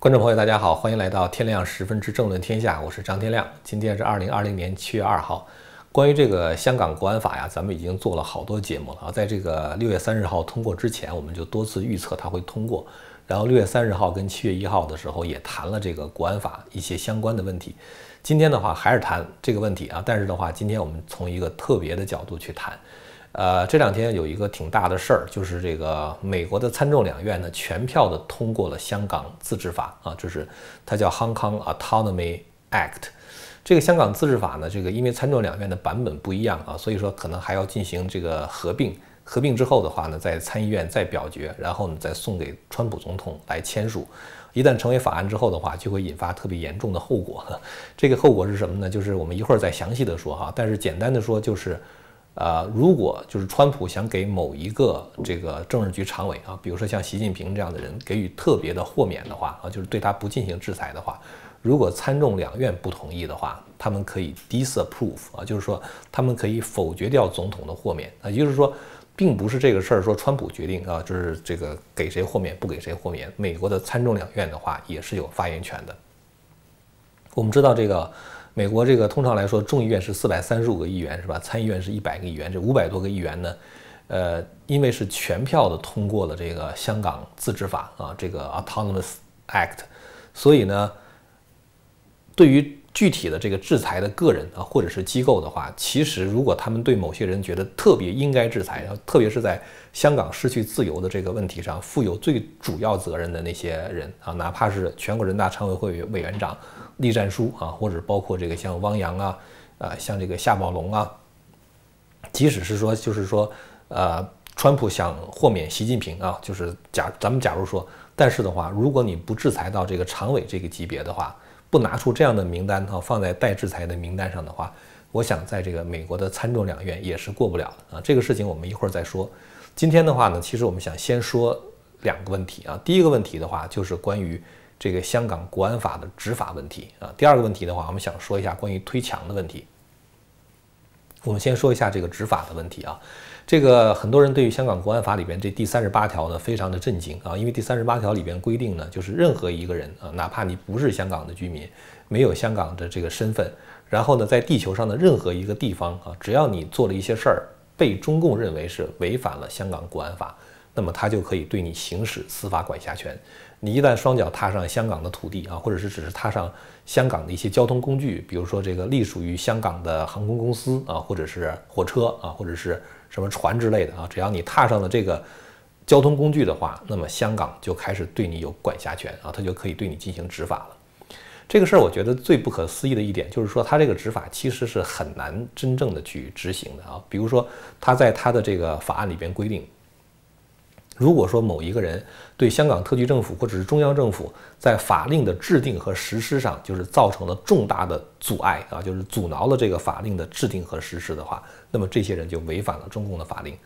观众朋友，大家好，欢迎来到天亮十分之政论天下，我是张天亮。今天是二零二零年七月二号。关于这个香港国安法呀，咱们已经做了好多节目了啊。在这个六月三十号通过之前，我们就多次预测它会通过。然后六月三十号跟七月一号的时候，也谈了这个国安法一些相关的问题。今天的话还是谈这个问题啊，但是的话，今天我们从一个特别的角度去谈。呃，这两天有一个挺大的事儿，就是这个美国的参众两院呢全票的通过了香港自治法啊，就是它叫 Hong Kong Autonomy Act。这个香港自治法呢，这个因为参众两院的版本不一样啊，所以说可能还要进行这个合并。合并之后的话呢，在参议院再表决，然后呢再送给川普总统来签署。一旦成为法案之后的话，就会引发特别严重的后果。这个后果是什么呢？就是我们一会儿再详细的说哈，但是简单的说就是。呃，如果就是川普想给某一个这个政治局常委啊，比如说像习近平这样的人给予特别的豁免的话啊，就是对他不进行制裁的话，如果参众两院不同意的话，他们可以 disapprove 啊，就是说他们可以否决掉总统的豁免啊，也就是说，并不是这个事儿说川普决定啊，就是这个给谁豁免不给谁豁免，美国的参众两院的话也是有发言权的。我们知道这个。美国这个通常来说，众议院是四百三十五个议员，是吧？参议院是一百个议员，这五百多个议员呢，呃，因为是全票的通过了这个香港自治法啊，这个 Autonomous Act，所以呢，对于具体的这个制裁的个人啊，或者是机构的话，其实如果他们对某些人觉得特别应该制裁，特别是在香港失去自由的这个问题上负有最主要责任的那些人啊，哪怕是全国人大常委会委员长。栗战书啊，或者包括这个像汪洋啊，啊，像这个夏宝龙啊，即使是说，就是说，呃，川普想豁免习近平啊，就是假咱们假如说，但是的话，如果你不制裁到这个常委这个级别的话，不拿出这样的名单啊，放在待制裁的名单上的话，我想在这个美国的参众两院也是过不了的啊。这个事情我们一会儿再说。今天的话呢，其实我们想先说两个问题啊。第一个问题的话，就是关于。这个香港国安法的执法问题啊，第二个问题的话，我们想说一下关于推墙的问题。我们先说一下这个执法的问题啊，这个很多人对于香港国安法里边这第三十八条呢非常的震惊啊，因为第三十八条里边规定呢，就是任何一个人啊，哪怕你不是香港的居民，没有香港的这个身份，然后呢，在地球上的任何一个地方啊，只要你做了一些事儿，被中共认为是违反了香港国安法，那么他就可以对你行使司法管辖权。你一旦双脚踏上香港的土地啊，或者是只是踏上香港的一些交通工具，比如说这个隶属于香港的航空公司啊，或者是火车啊，或者是什么船之类的啊，只要你踏上了这个交通工具的话，那么香港就开始对你有管辖权啊，它就可以对你进行执法了。这个事儿我觉得最不可思议的一点就是说，它这个执法其实是很难真正的去执行的啊。比如说，它在它的这个法案里边规定。如果说某一个人对香港特区政府或者是中央政府在法令的制定和实施上，就是造成了重大的阻碍啊，就是阻挠了这个法令的制定和实施的话，那么这些人就违反了中共的法令。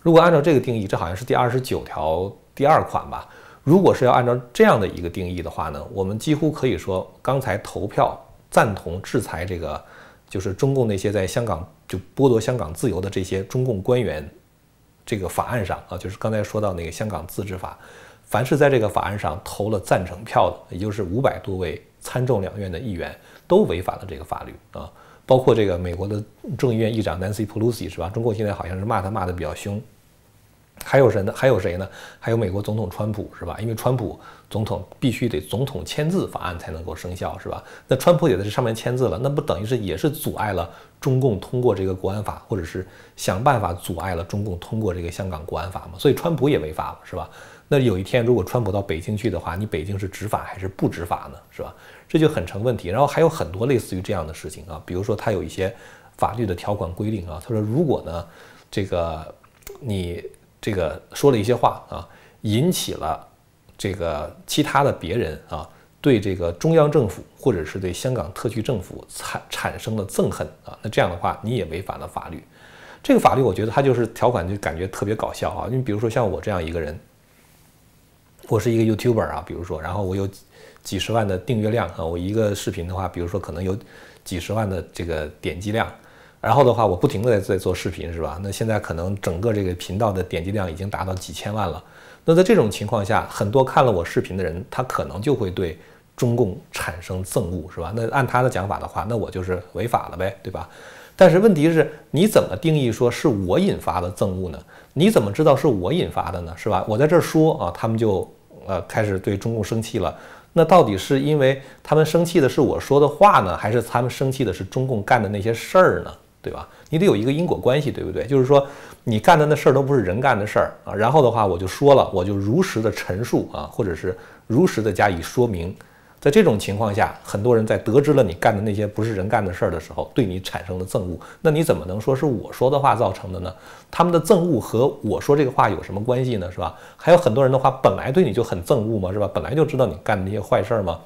如果按照这个定义，这好像是第二十九条第二款吧？如果是要按照这样的一个定义的话呢，我们几乎可以说，刚才投票赞同制裁这个，就是中共那些在香港就剥夺香港自由的这些中共官员。这个法案上啊，就是刚才说到那个香港自治法，凡是在这个法案上投了赞成票的，也就是五百多位参众两院的议员，都违反了这个法律啊，包括这个美国的众议院议长 Nancy Pelosi 是吧？中国现在好像是骂他骂的比较凶。还有谁呢？还有谁呢？还有美国总统川普是吧？因为川普总统必须得总统签字法案才能够生效是吧？那川普也在这上面签字了，那不等于是也是阻碍了中共通过这个国安法，或者是想办法阻碍了中共通过这个香港国安法吗？所以川普也违法了是吧？那有一天如果川普到北京去的话，你北京是执法还是不执法呢？是吧？这就很成问题。然后还有很多类似于这样的事情啊，比如说他有一些法律的条款规定啊，他说如果呢这个你。这个说了一些话啊，引起了这个其他的别人啊，对这个中央政府或者是对香港特区政府产产生了憎恨啊，那这样的话你也违反了法律。这个法律我觉得它就是条款就感觉特别搞笑啊，你比如说像我这样一个人，我是一个 YouTuber 啊，比如说，然后我有几十万的订阅量啊，我一个视频的话，比如说可能有几十万的这个点击量。然后的话，我不停的在在做视频，是吧？那现在可能整个这个频道的点击量已经达到几千万了。那在这种情况下，很多看了我视频的人，他可能就会对中共产生憎恶，是吧？那按他的讲法的话，那我就是违法了呗，对吧？但是问题是，你怎么定义说是我引发的憎恶呢？你怎么知道是我引发的呢？是吧？我在这儿说啊，他们就呃开始对中共生气了。那到底是因为他们生气的是我说的话呢，还是他们生气的是中共干的那些事儿呢？对吧？你得有一个因果关系，对不对？就是说，你干的那事儿都不是人干的事儿啊。然后的话，我就说了，我就如实的陈述啊，或者是如实的加以说明。在这种情况下，很多人在得知了你干的那些不是人干的事儿的时候，对你产生了憎恶。那你怎么能说是我说的话造成的呢？他们的憎恶和我说这个话有什么关系呢？是吧？还有很多人的话，本来对你就很憎恶嘛，是吧？本来就知道你干的那些坏事儿嘛。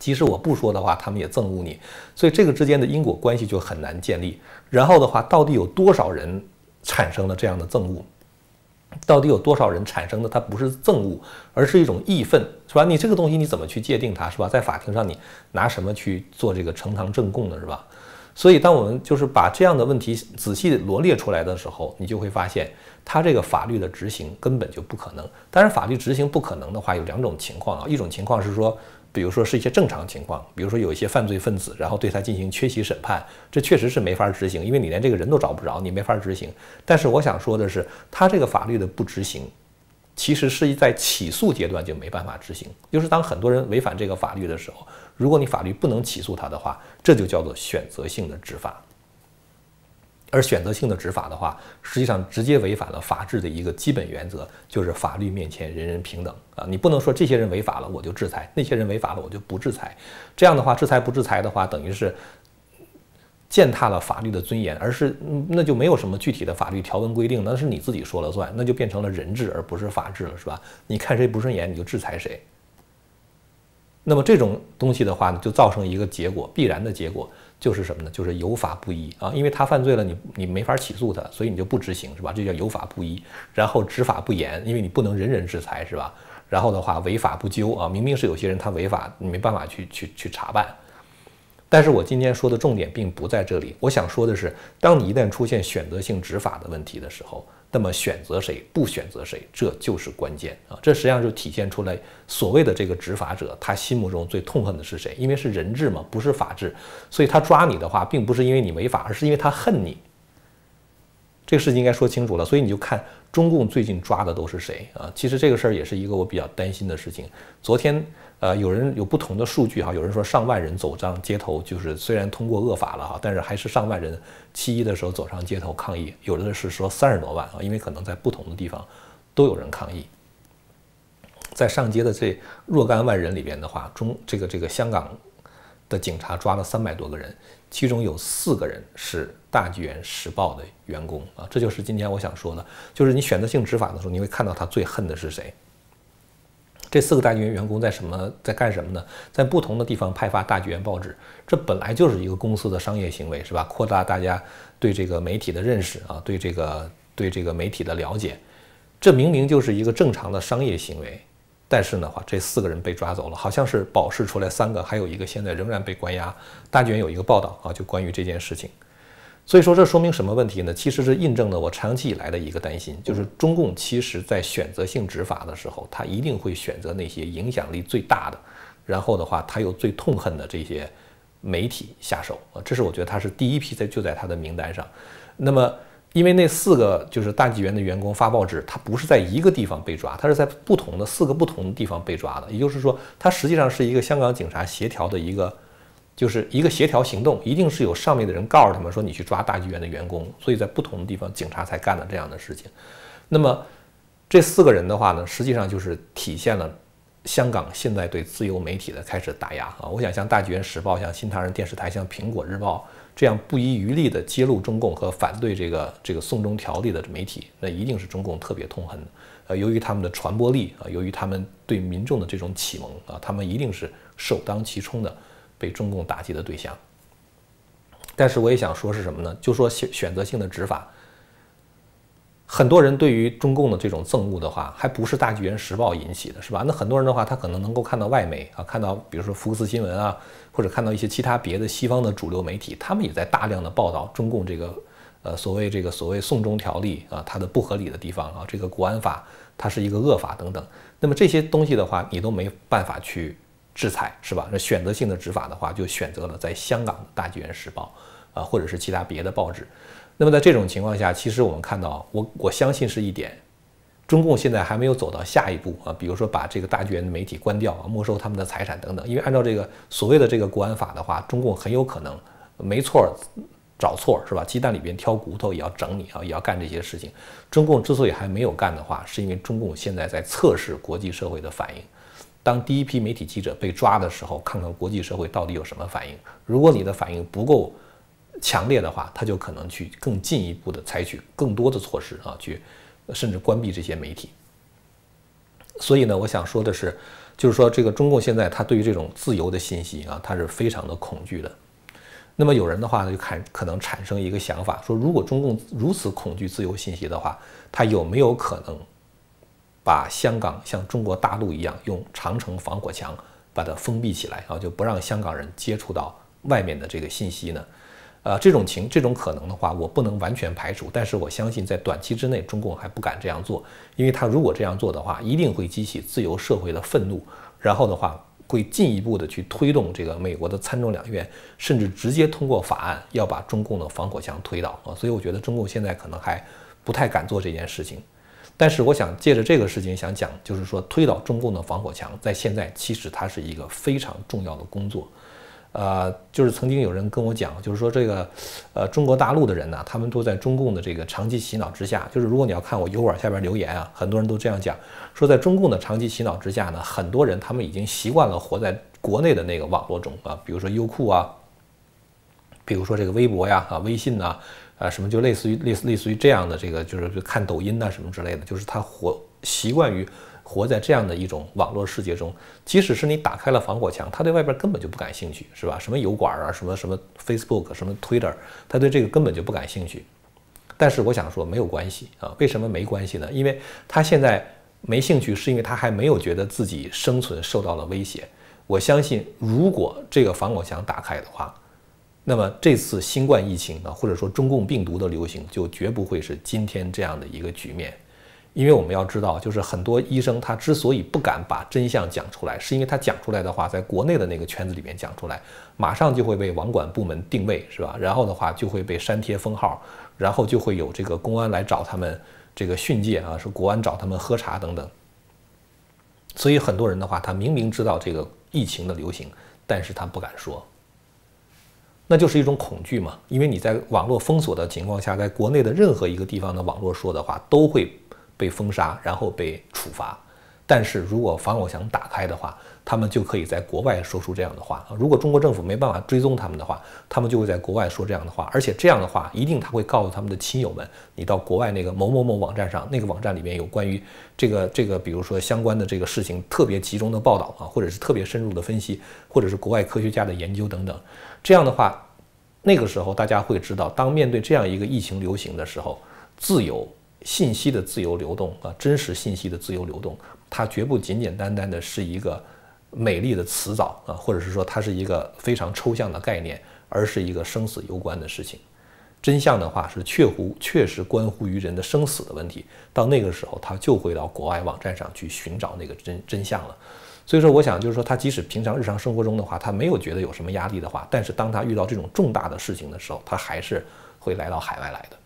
即使我不说的话，他们也憎恶你，所以这个之间的因果关系就很难建立。然后的话，到底有多少人产生了这样的憎恶？到底有多少人产生的？它不是憎恶，而是一种义愤，是吧？你这个东西你怎么去界定它，是吧？在法庭上你拿什么去做这个呈堂证供呢，是吧？所以，当我们就是把这样的问题仔细罗列出来的时候，你就会发现，它这个法律的执行根本就不可能。当然，法律执行不可能的话，有两种情况啊，一种情况是说。比如说是一些正常情况，比如说有一些犯罪分子，然后对他进行缺席审判，这确实是没法执行，因为你连这个人都找不着，你没法执行。但是我想说的是，他这个法律的不执行，其实是在起诉阶段就没办法执行。就是当很多人违反这个法律的时候，如果你法律不能起诉他的话，这就叫做选择性的执法。而选择性的执法的话，实际上直接违反了法治的一个基本原则，就是法律面前人人平等啊！你不能说这些人违法了我就制裁，那些人违法了我就不制裁。这样的话，制裁不制裁的话，等于是践踏了法律的尊严，而是那就没有什么具体的法律条文规定，那是你自己说了算，那就变成了人治而不是法治了，是吧？你看谁不顺眼你就制裁谁。那么这种东西的话呢，就造成一个结果，必然的结果。就是什么呢？就是有法不依啊，因为他犯罪了，你你没法起诉他，所以你就不执行，是吧？这叫有法不依。然后执法不严，因为你不能人人制裁，是吧？然后的话，违法不究啊，明明是有些人他违法，你没办法去去去查办。但是我今天说的重点并不在这里，我想说的是，当你一旦出现选择性执法的问题的时候。那么选择谁不选择谁，这就是关键啊！这实际上就体现出来所谓的这个执法者，他心目中最痛恨的是谁？因为是人治嘛，不是法治，所以他抓你的话，并不是因为你违法，而是因为他恨你。这个事情应该说清楚了。所以你就看中共最近抓的都是谁啊？其实这个事儿也是一个我比较担心的事情。昨天。呃，有人有不同的数据哈，有人说上万人走上街头，就是虽然通过恶法了哈，但是还是上万人七一的时候走上街头抗议。有的是说三十多万啊，因为可能在不同的地方都有人抗议。在上街的这若干万人里边的话，中这个这个香港的警察抓了三百多个人，其中有四个人是大纪元时报的员工啊，这就是今天我想说的，就是你选择性执法的时候，你会看到他最恨的是谁。这四个大纪元员工在什么在干什么呢？在不同的地方派发大纪元报纸，这本来就是一个公司的商业行为，是吧？扩大大家对这个媒体的认识啊，对这个对这个媒体的了解，这明明就是一个正常的商业行为。但是的，话这四个人被抓走了，好像是保释出来三个，还有一个现在仍然被关押。大纪元有一个报道啊，就关于这件事情。所以说，这说明什么问题呢？其实是印证了我长期以来的一个担心，就是中共其实在选择性执法的时候，他一定会选择那些影响力最大的，然后的话，他又最痛恨的这些媒体下手啊。这是我觉得他是第一批在就在他的名单上。那么，因为那四个就是大纪元的员工发报纸，他不是在一个地方被抓，他是在不同的四个不同的地方被抓的。也就是说，他实际上是一个香港警察协调的一个。就是一个协调行动，一定是有上面的人告诉他们说你去抓大纪元的员工，所以在不同的地方警察才干了这样的事情。那么这四个人的话呢，实际上就是体现了香港现在对自由媒体的开始打压啊。我想像大纪元时报、像新唐人电视台、像苹果日报这样不遗余力的揭露中共和反对这个这个送中条例的媒体，那一定是中共特别痛恨的。呃，由于他们的传播力啊，由于他们对民众的这种启蒙啊，他们一定是首当其冲的。被中共打击的对象，但是我也想说是什么呢？就说选选择性的执法，很多人对于中共的这种憎恶的话，还不是大纪元时报引起的，是吧？那很多人的话，他可能能够看到外媒啊，看到比如说福克斯新闻啊，或者看到一些其他别的西方的主流媒体，他们也在大量的报道中共这个呃，所谓这个所谓送中条例啊，它的不合理的地方啊，这个国安法它是一个恶法等等。那么这些东西的话，你都没办法去制裁，是吧？那选择性的执法的话，就选择了在香港《大纪元时报》啊，或者是其他别的报纸。那么在这种情况下，其实我们看到，我我相信是一点，中共现在还没有走到下一步啊，比如说把这个大剧院的媒体关掉啊，没收他们的财产等等。因为按照这个所谓的这个国安法的话，中共很有可能没错找错是吧？鸡蛋里边挑骨头也要整你啊，也要干这些事情。中共之所以还没有干的话，是因为中共现在在测试国际社会的反应。当第一批媒体记者被抓的时候，看看国际社会到底有什么反应。如果你的反应不够，强烈的话，他就可能去更进一步的采取更多的措施啊，去甚至关闭这些媒体。所以呢，我想说的是，就是说这个中共现在他对于这种自由的信息啊，他是非常的恐惧的。那么有人的话呢，就看可能产生一个想法，说如果中共如此恐惧自由信息的话，他有没有可能把香港像中国大陆一样用长城防火墙把它封闭起来啊，就不让香港人接触到外面的这个信息呢？呃，这种情这种可能的话，我不能完全排除，但是我相信在短期之内，中共还不敢这样做，因为他如果这样做的话，一定会激起自由社会的愤怒，然后的话会进一步的去推动这个美国的参众两院，甚至直接通过法案要把中共的防火墙推倒啊，所以我觉得中共现在可能还不太敢做这件事情，但是我想借着这个事情想讲，就是说推倒中共的防火墙，在现在其实它是一个非常重要的工作。呃，就是曾经有人跟我讲，就是说这个，呃，中国大陆的人呢，他们都在中共的这个长期洗脑之下。就是如果你要看我油管下边留言啊，很多人都这样讲，说在中共的长期洗脑之下呢，很多人他们已经习惯了活在国内的那个网络中啊，比如说优酷啊，比如说这个微博呀、啊微信呐，啊什么就类似于类似类似于这样的这个，就是看抖音呐什么之类的，就是他活习惯于。活在这样的一种网络世界中，即使是你打开了防火墙，他对外边根本就不感兴趣，是吧？什么油管啊，什么什么 Facebook，什么 Twitter，他对这个根本就不感兴趣。但是我想说，没有关系啊。为什么没关系呢？因为他现在没兴趣，是因为他还没有觉得自己生存受到了威胁。我相信，如果这个防火墙打开的话，那么这次新冠疫情啊，或者说中共病毒的流行，就绝不会是今天这样的一个局面。因为我们要知道，就是很多医生他之所以不敢把真相讲出来，是因为他讲出来的话，在国内的那个圈子里面讲出来，马上就会被网管部门定位，是吧？然后的话就会被删帖封号，然后就会有这个公安来找他们这个训诫啊，说国安找他们喝茶等等。所以很多人的话，他明明知道这个疫情的流行，但是他不敢说，那就是一种恐惧嘛。因为你在网络封锁的情况下，在国内的任何一个地方的网络说的话都会。被封杀，然后被处罚。但是如果防火墙打开的话，他们就可以在国外说出这样的话。如果中国政府没办法追踪他们的话，他们就会在国外说这样的话。而且这样的话，一定他会告诉他们的亲友们：你到国外那个某某某网站上，那个网站里面有关于这个这个，比如说相关的这个事情特别集中的报道啊，或者是特别深入的分析，或者是国外科学家的研究等等。这样的话，那个时候大家会知道，当面对这样一个疫情流行的时候，自由。信息的自由流动啊，真实信息的自由流动，它绝不简简单单的是一个美丽的词藻啊，或者是说它是一个非常抽象的概念，而是一个生死攸关的事情。真相的话是确乎确实关乎于人的生死的问题。到那个时候，他就会到国外网站上去寻找那个真真相了。所以说，我想就是说，他即使平常日常生活中的话，他没有觉得有什么压力的话，但是当他遇到这种重大的事情的时候，他还是会来到海外来的。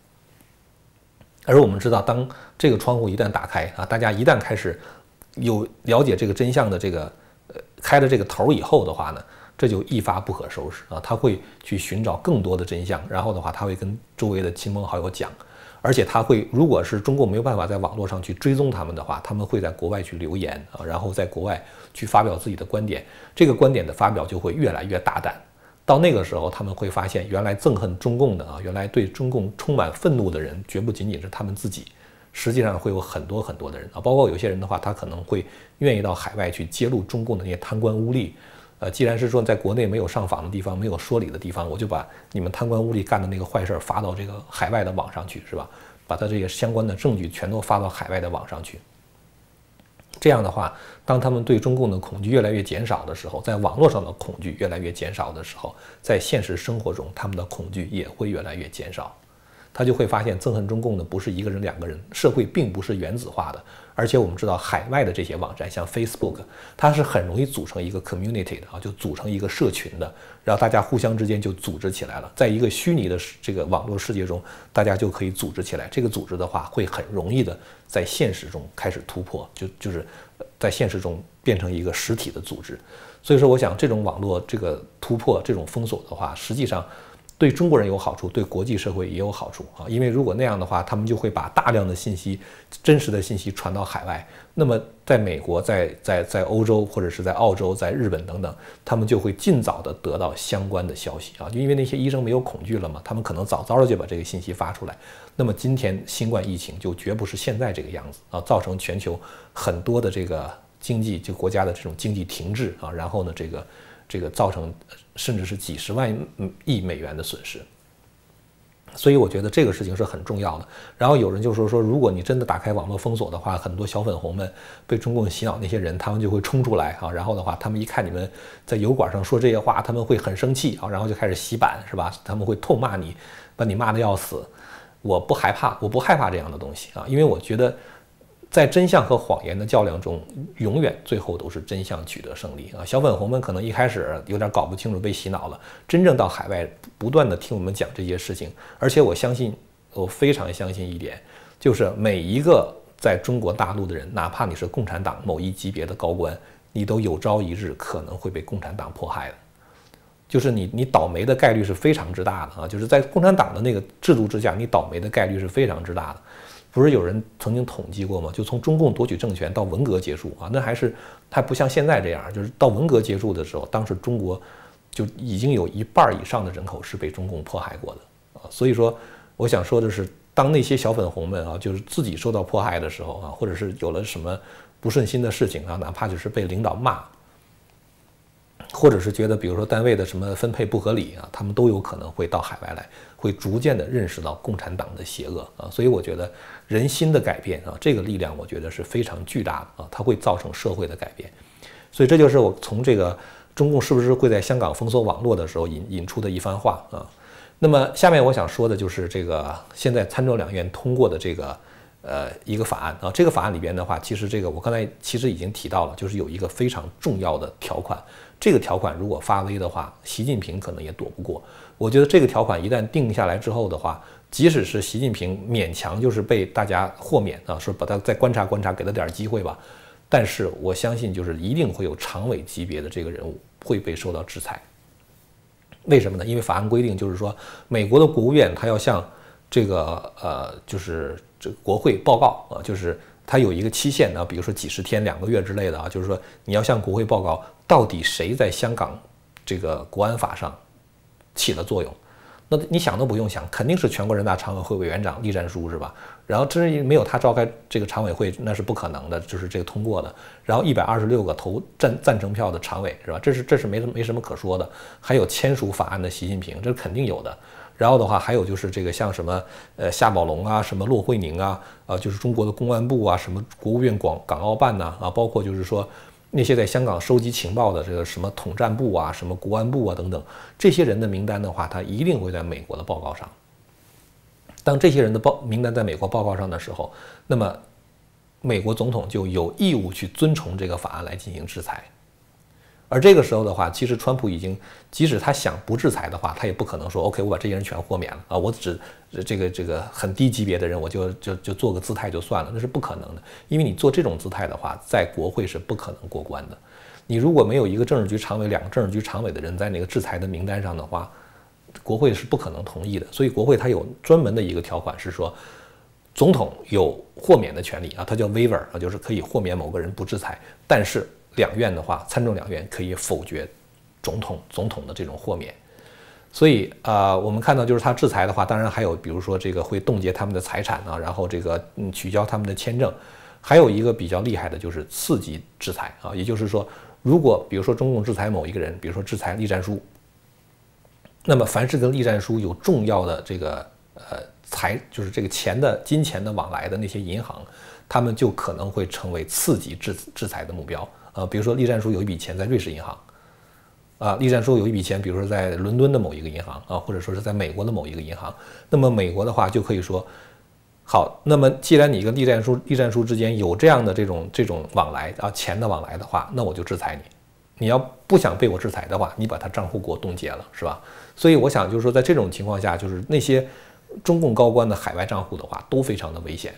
而我们知道，当这个窗户一旦打开啊，大家一旦开始有了解这个真相的这个呃开了这个头以后的话呢，这就一发不可收拾啊！他会去寻找更多的真相，然后的话，他会跟周围的亲朋好友讲，而且他会，如果是中国没有办法在网络上去追踪他们的话，他们会在国外去留言啊，然后在国外去发表自己的观点，这个观点的发表就会越来越大胆。到那个时候，他们会发现，原来憎恨中共的啊，原来对中共充满愤怒的人，绝不仅仅是他们自己，实际上会有很多很多的人啊，包括有些人的话，他可能会愿意到海外去揭露中共的那些贪官污吏。呃，既然是说在国内没有上访的地方，没有说理的地方，我就把你们贪官污吏干的那个坏事儿发到这个海外的网上去，是吧？把他这些相关的证据全都发到海外的网上去。这样的话，当他们对中共的恐惧越来越减少的时候，在网络上的恐惧越来越减少的时候，在现实生活中，他们的恐惧也会越来越减少。他就会发现憎恨中共的不是一个人两个人，社会并不是原子化的。而且我们知道，海外的这些网站，像 Facebook，它是很容易组成一个 community 的啊，就组成一个社群的，然后大家互相之间就组织起来了。在一个虚拟的这个网络世界中，大家就可以组织起来。这个组织的话，会很容易的在现实中开始突破，就就是在现实中变成一个实体的组织。所以说，我想这种网络这个突破、这种封锁的话，实际上。对中国人有好处，对国际社会也有好处啊！因为如果那样的话，他们就会把大量的信息、真实的信息传到海外。那么，在美国、在在在欧洲或者是在澳洲、在日本等等，他们就会尽早的得到相关的消息啊！就因为那些医生没有恐惧了嘛，他们可能早早的就把这个信息发出来。那么今天新冠疫情就绝不是现在这个样子啊，造成全球很多的这个经济就国家的这种经济停滞啊，然后呢，这个。这个造成甚至是几十万亿美元的损失，所以我觉得这个事情是很重要的。然后有人就说说，如果你真的打开网络封锁的话，很多小粉红们被中共洗脑那些人，他们就会冲出来啊。然后的话，他们一看你们在油管上说这些话，他们会很生气啊，然后就开始洗版，是吧？他们会痛骂你，把你骂的要死。我不害怕，我不害怕这样的东西啊，因为我觉得。在真相和谎言的较量中，永远最后都是真相取得胜利啊！小粉红们可能一开始有点搞不清楚，被洗脑了。真正到海外不断的听我们讲这些事情，而且我相信，我非常相信一点，就是每一个在中国大陆的人，哪怕你是共产党某一级别的高官，你都有朝一日可能会被共产党迫害的。就是你，你倒霉的概率是非常之大的啊！就是在共产党的那个制度之下，你倒霉的概率是非常之大的。不是有人曾经统计过吗？就从中共夺取政权到文革结束啊，那还是还不像现在这样，就是到文革结束的时候，当时中国就已经有一半以上的人口是被中共迫害过的啊。所以说，我想说的是，当那些小粉红们啊，就是自己受到迫害的时候啊，或者是有了什么不顺心的事情啊，哪怕就是被领导骂。或者是觉得，比如说单位的什么分配不合理啊，他们都有可能会到海外来，会逐渐的认识到共产党的邪恶啊。所以我觉得人心的改变啊，这个力量我觉得是非常巨大的啊，它会造成社会的改变。所以这就是我从这个中共是不是会在香港封锁网络的时候引引出的一番话啊。那么下面我想说的就是这个现在参众两院通过的这个呃一个法案啊，这个法案里边的话，其实这个我刚才其实已经提到了，就是有一个非常重要的条款。这个条款如果发威的话，习近平可能也躲不过。我觉得这个条款一旦定下来之后的话，即使是习近平勉强就是被大家豁免啊，说把他再观察观察，给他点机会吧。但是我相信，就是一定会有常委级别的这个人物会被受到制裁。为什么呢？因为法案规定就是说，美国的国务院他要向这个呃，就是这国会报告啊，就是他有一个期限呢，比如说几十天、两个月之类的啊，就是说你要向国会报告。到底谁在香港这个国安法上起了作用？那你想都不用想，肯定是全国人大常委会委员长栗战书是吧？然后真是没有他召开这个常委会，那是不可能的，就是这个通过的。然后一百二十六个投赞赞成票的常委是吧？这是这是没什没什么可说的。还有签署法案的习近平，这是肯定有的。然后的话，还有就是这个像什么呃夏宝龙啊，什么骆惠宁啊，啊就是中国的公安部啊，什么国务院广港澳办呐，啊包括就是说。那些在香港收集情报的这个什么统战部啊、什么国安部啊等等，这些人的名单的话，他一定会在美国的报告上。当这些人的报名单在美国报告上的时候，那么美国总统就有义务去遵从这个法案来进行制裁。而这个时候的话，其实川普已经，即使他想不制裁的话，他也不可能说 OK，我把这些人全豁免了啊，我只这个这个很低级别的人，我就就就做个姿态就算了，那是不可能的，因为你做这种姿态的话，在国会是不可能过关的。你如果没有一个政治局常委、两个政治局常委的人在那个制裁的名单上的话，国会是不可能同意的。所以国会它有专门的一个条款是说，总统有豁免的权利啊，它叫 waiver 啊，就是可以豁免某个人不制裁，但是。两院的话，参众两院可以否决总统总统的这种豁免，所以啊，我们看到就是他制裁的话，当然还有比如说这个会冻结他们的财产啊，然后这个嗯取消他们的签证，还有一个比较厉害的就是刺激制裁啊，也就是说，如果比如说中共制裁某一个人，比如说制裁栗战书，那么凡是跟栗战书有重要的这个呃财就是这个钱的金钱的往来的那些银行，他们就可能会成为刺激制制裁的目标。呃，比如说栗战书有一笔钱在瑞士银行，啊，栗战书有一笔钱，比如说在伦敦的某一个银行啊，或者说是在美国的某一个银行，那么美国的话就可以说，好，那么既然你跟栗战书、栗战书之间有这样的这种这种往来啊，钱的往来的话，那我就制裁你。你要不想被我制裁的话，你把他账户给我冻结了，是吧？所以我想就是说，在这种情况下，就是那些中共高官的海外账户的话，都非常的危险。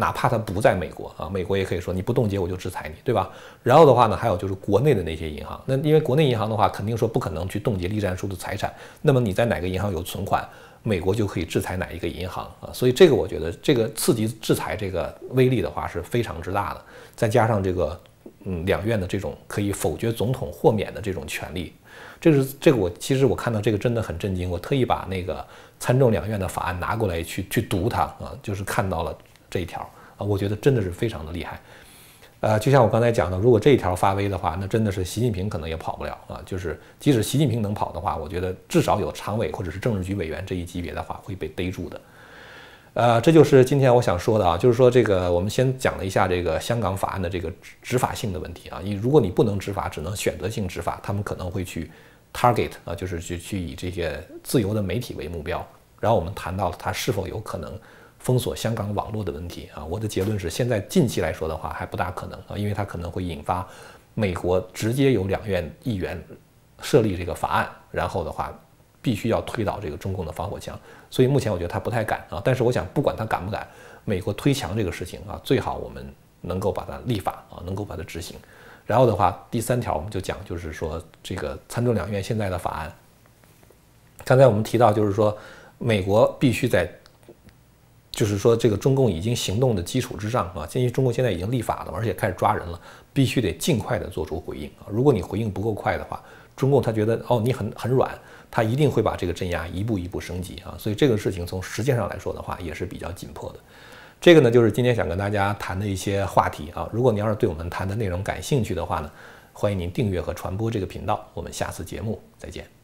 哪怕他不在美国啊，美国也可以说你不冻结我就制裁你，对吧？然后的话呢，还有就是国内的那些银行，那因为国内银行的话，肯定说不可能去冻结栗战书的财产。那么你在哪个银行有存款，美国就可以制裁哪一个银行啊。所以这个我觉得这个刺激制裁这个威力的话是非常之大的。再加上这个嗯两院的这种可以否决总统豁免的这种权利，这是这个我其实我看到这个真的很震惊，我特意把那个参众两院的法案拿过来去去读它啊，就是看到了。这一条啊，我觉得真的是非常的厉害，呃，就像我刚才讲的，如果这一条发威的话，那真的是习近平可能也跑不了啊。就是即使习近平能跑的话，我觉得至少有常委或者是政治局委员这一级别的话会被逮住的。呃，这就是今天我想说的啊，就是说这个我们先讲了一下这个香港法案的这个执法性的问题啊。你如果你不能执法，只能选择性执法，他们可能会去 target 啊，就是去去以这些自由的媒体为目标。然后我们谈到了它是否有可能。封锁香港网络的问题啊，我的结论是，现在近期来说的话还不大可能啊，因为它可能会引发美国直接由两院议员设立这个法案，然后的话必须要推倒这个中共的防火墙，所以目前我觉得他不太敢啊。但是我想，不管他敢不敢，美国推墙这个事情啊，最好我们能够把它立法啊，能够把它执行。然后的话，第三条我们就讲，就是说这个参众两院现在的法案，刚才我们提到，就是说美国必须在。就是说，这个中共已经行动的基础之上啊，鉴于中共现在已经立法了，而且开始抓人了，必须得尽快的做出回应啊。如果你回应不够快的话，中共他觉得哦你很很软，他一定会把这个镇压一步一步升级啊。所以这个事情从时间上来说的话，也是比较紧迫的。这个呢，就是今天想跟大家谈的一些话题啊。如果你要是对我们谈的内容感兴趣的话呢，欢迎您订阅和传播这个频道。我们下次节目再见。